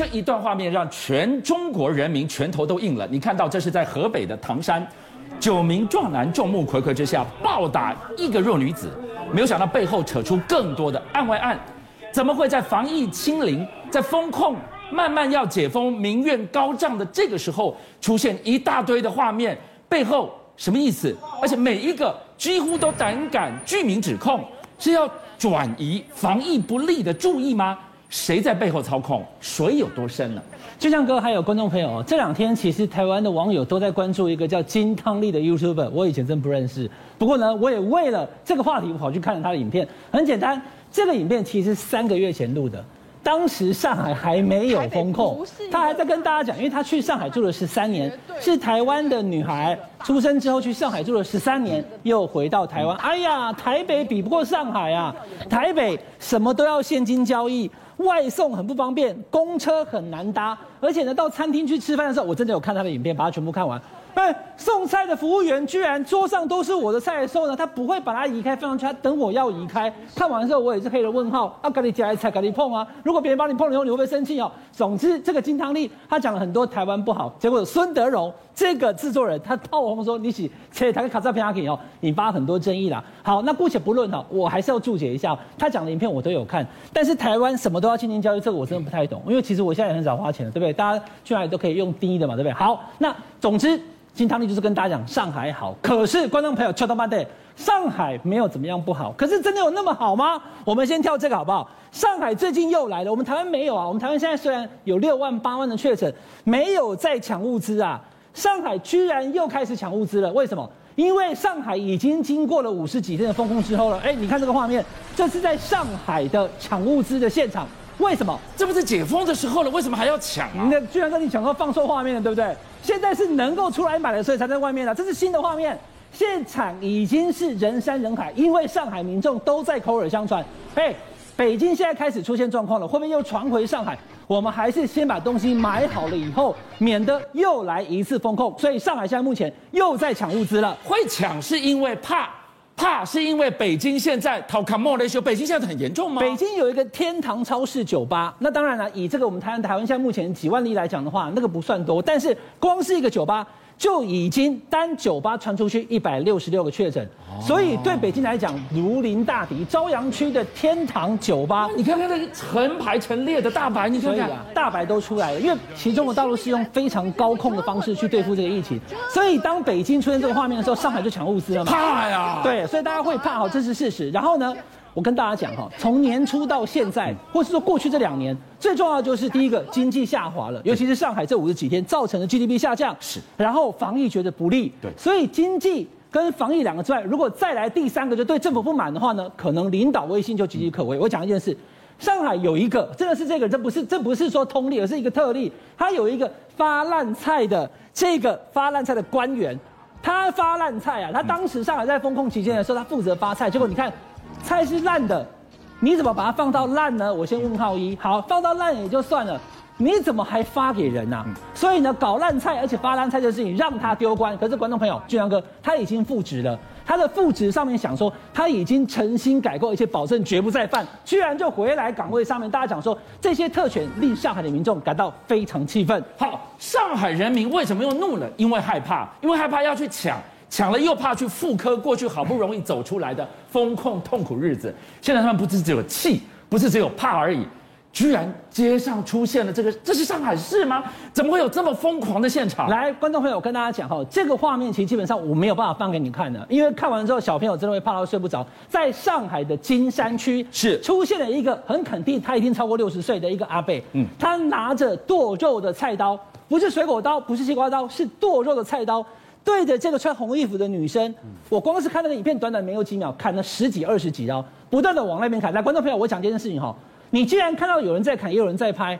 这一段画面让全中国人民拳头都硬了。你看到这是在河北的唐山，九名壮男众目睽睽之下暴打一个弱女子，没有想到背后扯出更多的案外案。怎么会在防疫清零、在封控慢慢要解封、民怨高涨的这个时候，出现一大堆的画面？背后什么意思？而且每一个几乎都胆敢具名指控，是要转移防疫不力的注意吗？谁在背后操控？水有多深呢？就像哥还有观众朋友，这两天其实台湾的网友都在关注一个叫金汤力的 YouTuber，我以前真不认识。不过呢，我也为了这个话题，我跑去看了他的影片。很简单，这个影片其实三个月前录的。当时上海还没有封控，他还在跟大家讲，因为他去上海住了十三年，是台湾的女孩，出生之后去上海住了十三年，又回到台湾。哎呀，台北比不过上海啊！台北什么都要现金交易，外送很不方便，公车很难搭，而且呢，到餐厅去吃饭的时候，我真的有看他的影片，把它全部看完。哎，送菜的服务员居然桌上都是我的菜的时候呢，他不会把它移开放上去，他等我要移开。看完之后，我也是黑了问号。啊，赶紧夹来菜，赶紧碰啊！如果别人帮你碰了以后，你会不会生气哦？总之，这个金汤力他讲了很多台湾不好，结果孙德荣这个制作人他炮轰说你是切台个卡扎片阿给哦，引发很多争议啦。好，那姑且不论哈，我还是要注解一下，他讲的影片我都有看，但是台湾什么都要现金交易，这个我真的不太懂，因为其实我现在也很少花钱了，对不对？大家去哪里都可以用低的嘛，对不对？好，那总之。金汤力就是跟大家讲上海好，可是观众朋友，敲到半对，上海没有怎么样不好，可是真的有那么好吗？我们先跳这个好不好？上海最近又来了，我们台湾没有啊。我们台湾现在虽然有六万八万的确诊，没有在抢物资啊。上海居然又开始抢物资了，为什么？因为上海已经经过了五十几天的封控之后了。哎，你看这个画面，这是在上海的抢物资的现场。为什么？这不是解封的时候了，为什么还要抢啊？那居然跟你讲说放错画面了，对不对？现在是能够出来买的，所以才在外面的。这是新的画面，现场已经是人山人海，因为上海民众都在口耳相传。嘿，北京现在开始出现状况了，会不会又传回上海？我们还是先把东西买好了以后，免得又来一次封控。所以上海现在目前又在抢物资了。会抢是因为怕。怕是因为北京现在讨卡莫雷修，北京现在很严重吗？北京有一个天堂超市酒吧，那当然了，以这个我们台湾台湾现在目前几万例来讲的话，那个不算多，但是光是一个酒吧。就已经单酒吧传出去一百六十六个确诊，所以对北京来讲如临大敌。朝阳区的天堂酒吧，你看看那个成排成列的大白，你看看啊，大白都出来了。因为其中的道路是用非常高控的方式去对付这个疫情，所以当北京出现这个画面的时候，上海就抢物资了嘛。怕呀！对，所以大家会怕，好，这是事实。然后呢？我跟大家讲哈，从年初到现在，或是说过去这两年，最重要的就是第一个经济下滑了，尤其是上海这五十几天造成的 GDP 下降，是。然后防疫觉得不利，对。所以经济跟防疫两个之外，如果再来第三个，就对政府不满的话呢，可能领导威信就岌岌可危。我讲一件事，上海有一个真的是这个，这不是这不是说通例，而是一个特例。他有一个发烂菜的这个发烂菜的官员，他发烂菜啊，他当时上海在封控期间的时候，他负责发菜，结果你看。菜是烂的，你怎么把它放到烂呢？我先问号一。好，放到烂也就算了，你怎么还发给人啊？所以呢，搞烂菜而且发烂菜的事情让他丢官。可是观众朋友，俊良哥他已经复职了，他的复职上面想说他已经诚心改过，而且保证绝不再犯，居然就回来岗位上面。大家讲说这些特权令上海的民众感到非常气愤。好，上海人民为什么又怒了？因为害怕，因为害怕要去抢。抢了又怕去复刻过去好不容易走出来的风控痛苦日子，现在他们不是只有气，不是只有怕而已，居然街上出现了这个，这是上海市吗？怎么会有这么疯狂的现场？来，观众朋友，我跟大家讲哈，这个画面其实基本上我没有办法放给你看的，因为看完之后小朋友真的会怕到睡不着。在上海的金山区是出现了一个很肯定他已经超过六十岁的一个阿伯，嗯，他拿着剁肉的菜刀，不是水果刀，不是西瓜刀，是剁肉的菜刀。对着这个穿红衣服的女生，我光是看那个影片，短短没有几秒，砍了十几二十几刀，不断的往那边砍。来，观众朋友，我讲这件事情哈，你既然看到有人在砍，也有人在拍，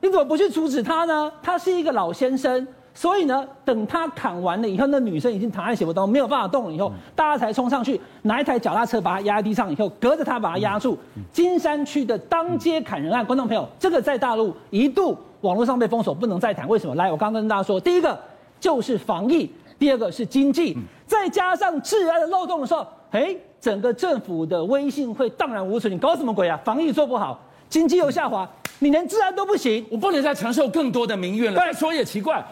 你怎么不去阻止他呢？他是一个老先生，所以呢，等他砍完了以后，那女生已经躺在血泊当中，没有办法动了以后，大家才冲上去拿一台脚踏车把他压在地上以后，隔着他把他压住。金山区的当街砍人案，观众朋友，这个在大陆一度网络上被封锁，不能再谈。为什么？来，我刚刚跟大家说，第一个就是防疫。第二个是经济，再加上治安的漏洞的时候，哎，整个政府的威信会荡然无存。你搞什么鬼啊？防疫做不好，经济又下滑，你连治安都不行，我不能再承受更多的民怨了。再说也奇怪，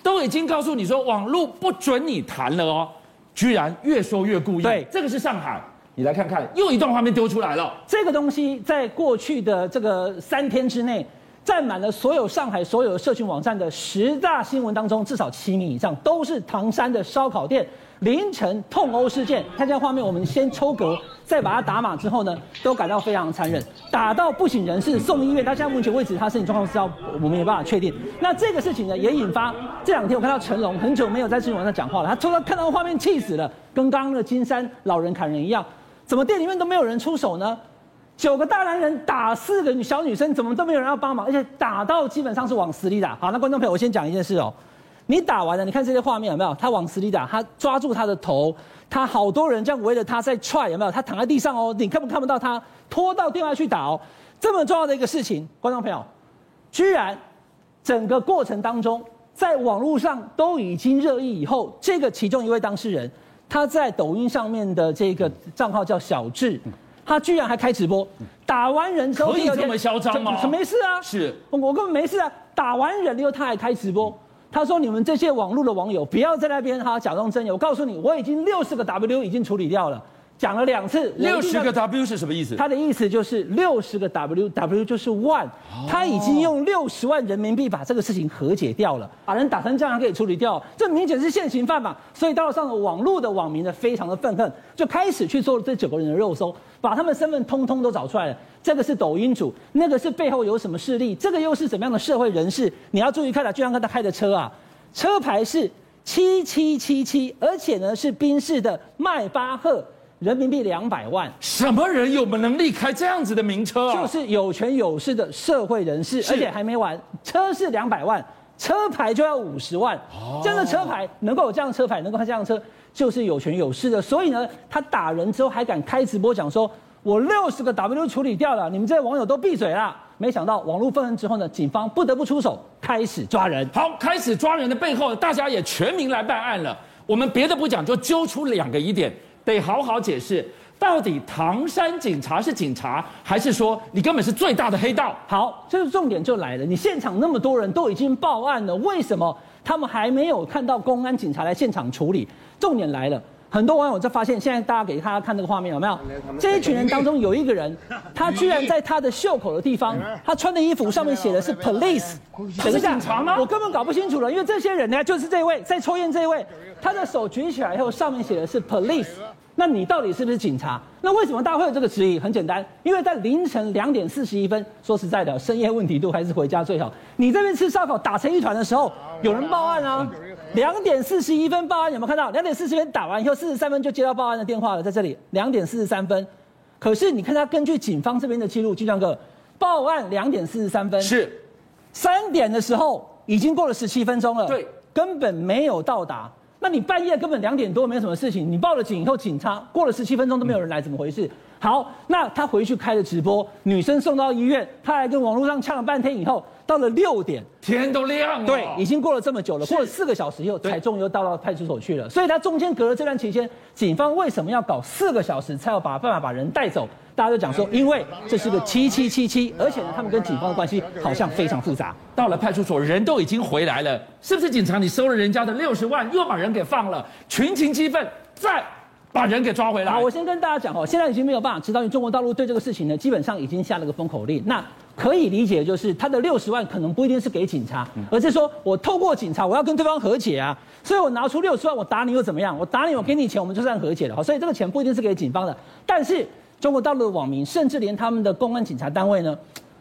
都已经告诉你说网络不准你谈了哦，居然越说越故意。对，这个是上海，你来看看，又一段画面丢出来了。这个东西在过去的这个三天之内。占满了所有上海所有社群网站的十大新闻当中，至少七名以上都是唐山的烧烤店凌晨痛殴事件。看这画面，我们先抽格，再把它打码之后呢，都感到非常残忍，打到不省人事，送医院。他现在目前为止，他身体状况是要我们没办法确定。那这个事情呢，也引发这两天我看到成龙很久没有在社群网站讲话了，他突然看到画面气死了，跟刚刚那个金山老人砍人一样，怎么店里面都没有人出手呢？九个大男人打四个小女生，怎么都没有人要帮忙，而且打到基本上是往死里打。好，那观众朋友，我先讲一件事哦，你打完了，你看这些画面有没有？他往死里打，他抓住他的头，他好多人这样围着他在踹，有没有？他躺在地上哦，你看不看不到他拖到电话去打哦？这么重要的一个事情，观众朋友，居然整个过程当中，在网络上都已经热议以后，这个其中一位当事人，他在抖音上面的这个账号叫小智。他居然还开直播，打完人之后可以这么嚣张吗？没事啊，是我根本没事啊。打完人以后他还开直播，他说：“你们这些网络的网友不要在那边哈假装真有，我告诉你，我已经六十个 W 已经处理掉了。”讲了两次，六十个 W 是什么意思？他的意思就是六十个 W，W 就是万，他已经用六十万人民币把这个事情和解掉了，把人打成这样还可以处理掉，这明显是现行犯嘛。所以到了上了网络的网民呢，非常的愤恨，就开始去做这九个人的肉搜，把他们身份通通都找出来了。这个是抖音主，那个是背后有什么势力，这个又是怎么样的社会人士？你要注意看到，就像刚才开的车啊，车牌是七七七七，而且呢是宾士的迈巴赫。人民币两百万，什么人有能力开这样子的名车啊？就是有权有势的社会人士，而且还没完，车是两百万，车牌就要五十万。哦，这样的车牌能够有这样的车牌，能够开这样的车，就是有权有势的。所以呢，他打人之后还敢开直播讲说，我六十个 W 处理掉了，你们这些网友都闭嘴啦。没想到网络愤恨之后呢，警方不得不出手，开始抓人。好，开始抓人的背后，大家也全民来办案了。我们别的不讲，就揪出两个疑点。得好好解释，到底唐山警察是警察，还是说你根本是最大的黑道？好，这个重点就来了。你现场那么多人都已经报案了，为什么他们还没有看到公安警察来现场处理？重点来了，很多网友在发现，现在大家给大家看这个画面有没有？这一群人当中有一个人，他居然在他的袖口的地方，他穿的衣服上面写的是 police，他是警察吗？我根本搞不清楚了，因为这些人呢，就是这位在抽烟这一位，他的手举起来以后，上面写的是 police。那你到底是不是警察？那为什么大家会有这个质疑？很简单，因为在凌晨两点四十一分，说实在的，深夜问题度还是回家最好。你这边吃烧烤打成一团的时候，有人报案啊。两点四十一分报案，有没有看到？两点四十分打完以后，四十三分就接到报案的电话了，在这里。两点四十三分，可是你看他根据警方这边的记录，金亮哥报案两点四十三分，是三点的时候已经过了十七分钟了，对，根本没有到达。那你半夜根本两点多没什么事情，你报了警以后，警察过了十七分钟都没有人来，怎么回事？好，那他回去开了直播，女生送到医院，他还跟网络上呛了半天以后，到了六点，天都亮了，对，已经过了这么久了，过了四个小时以后，才终于又到到派出所去了。所以他中间隔了这段期间，警方为什么要搞四个小时才要把办法把人带走？大家都讲说，因为这是个七七七七，而且呢，他们跟警方的关系好像非常复杂。到了派出所，人都已经回来了，是不是警察？你收了人家的六十万，又把人给放了，群情激愤，再把人给抓回来。好，我先跟大家讲哦，现在已经没有办法知道，因为中国大陆对这个事情呢，基本上已经下了个封口令。那可以理解，就是他的六十万可能不一定是给警察，而是说我透过警察，我要跟对方和解啊，所以我拿出六十万，我打你又怎么样？我打你，我给你钱，我们就算和解了。好，所以这个钱不一定是给警方的，但是。中国大陆的网民，甚至连他们的公安警察单位呢，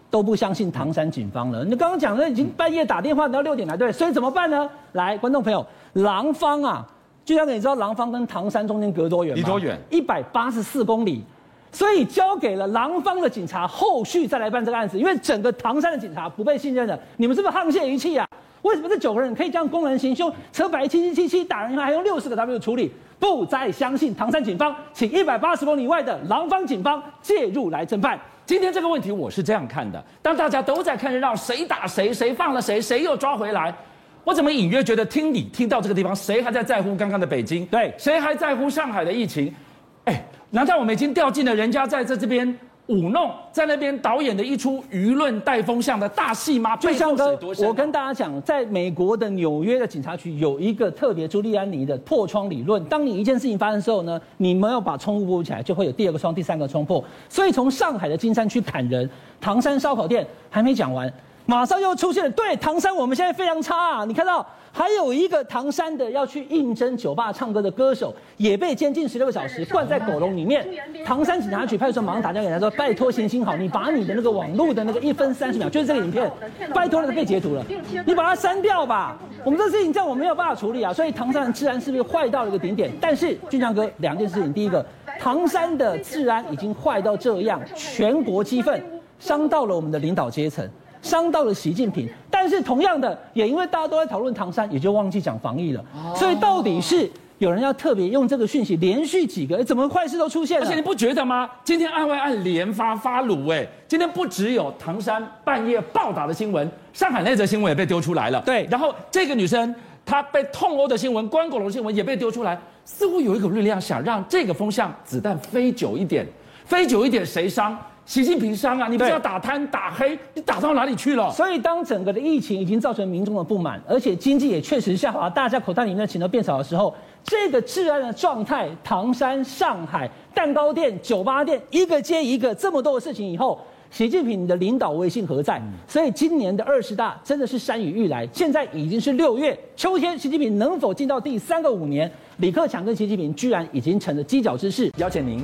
都不相信唐山警方了。你刚刚讲的已经半夜打电话到六点来，对，所以怎么办呢？来，观众朋友，廊坊啊，就像你知道廊坊跟唐山中间隔多远吗？离多远？一百八十四公里。所以交给了廊坊的警察，后续再来办这个案子。因为整个唐山的警察不被信任的，你们是不是沆瀣一气啊？为什么这九个人可以这样公然行凶，车牌七七七七打人以后还用六十个 W 处理？不再相信唐山警方，请一百八十公里外的廊坊警方介入来侦办。今天这个问题我是这样看的：当大家都在看热闹，谁打谁，谁放了谁，谁又抓回来，我怎么隐约觉得听你听到这个地方，谁还在在乎刚刚的北京？对，谁还在乎上海的疫情？哎，难道我们已经掉进了人家在这这边舞弄，在那边导演的一出舆论带风向的大戏吗？就像我跟大家讲，在美国的纽约的警察局有一个特别朱利安尼的破窗理论。当你一件事情发生的时候呢，你没有把窗户补起来，就会有第二个窗、第三个窗破。所以从上海的金山区砍人，唐山烧烤店还没讲完，马上又出现了。对，唐山我们现在非常差啊，你看到。还有一个唐山的要去应征酒吧唱歌的歌手，也被监禁十六个小时，关在狗笼里面。唐山警察局派出所马上打电话给他说：“拜托行行好，你把你的那个网络的那个一分三十秒，就是这个影片，拜托那个被截图了，你把它删掉吧。我们这事情这样我没有办法处理啊。所以唐山的治安是不是坏到了一个顶点？但是俊强哥，两件事情，第一个，唐山的治安已经坏到这样，全国激愤，伤到了我们的领导阶层。”伤到了习近平，但是同样的，也因为大家都在讨论唐山，也就忘记讲防疫了。所以到底是有人要特别用这个讯息，连续几个，怎么坏事都出现了？而且你不觉得吗？今天案外案连发发鲁，哎，今天不只有唐山半夜暴打的新闻，上海那则新闻也被丢出来了。对，然后这个女生她被痛殴的新闻，关狗笼新闻也被丢出来，似乎有一股力量想让这个风向子弹飞久一点，飞久一点，谁伤？习近平伤啊！你不是要打贪打黑，你打到哪里去了？所以，当整个的疫情已经造成民众的不满，而且经济也确实下滑，大家口袋里面的钱都变少的时候，这个治安的状态，唐山、上海、蛋糕店、酒吧店，一个接一个，这么多的事情以后，习近平的领导威信何在？所以，今年的二十大真的是山雨欲来。现在已经是六月，秋天，习近平能否进到第三个五年？李克强跟习近平居然已经成了犄角之势。邀请您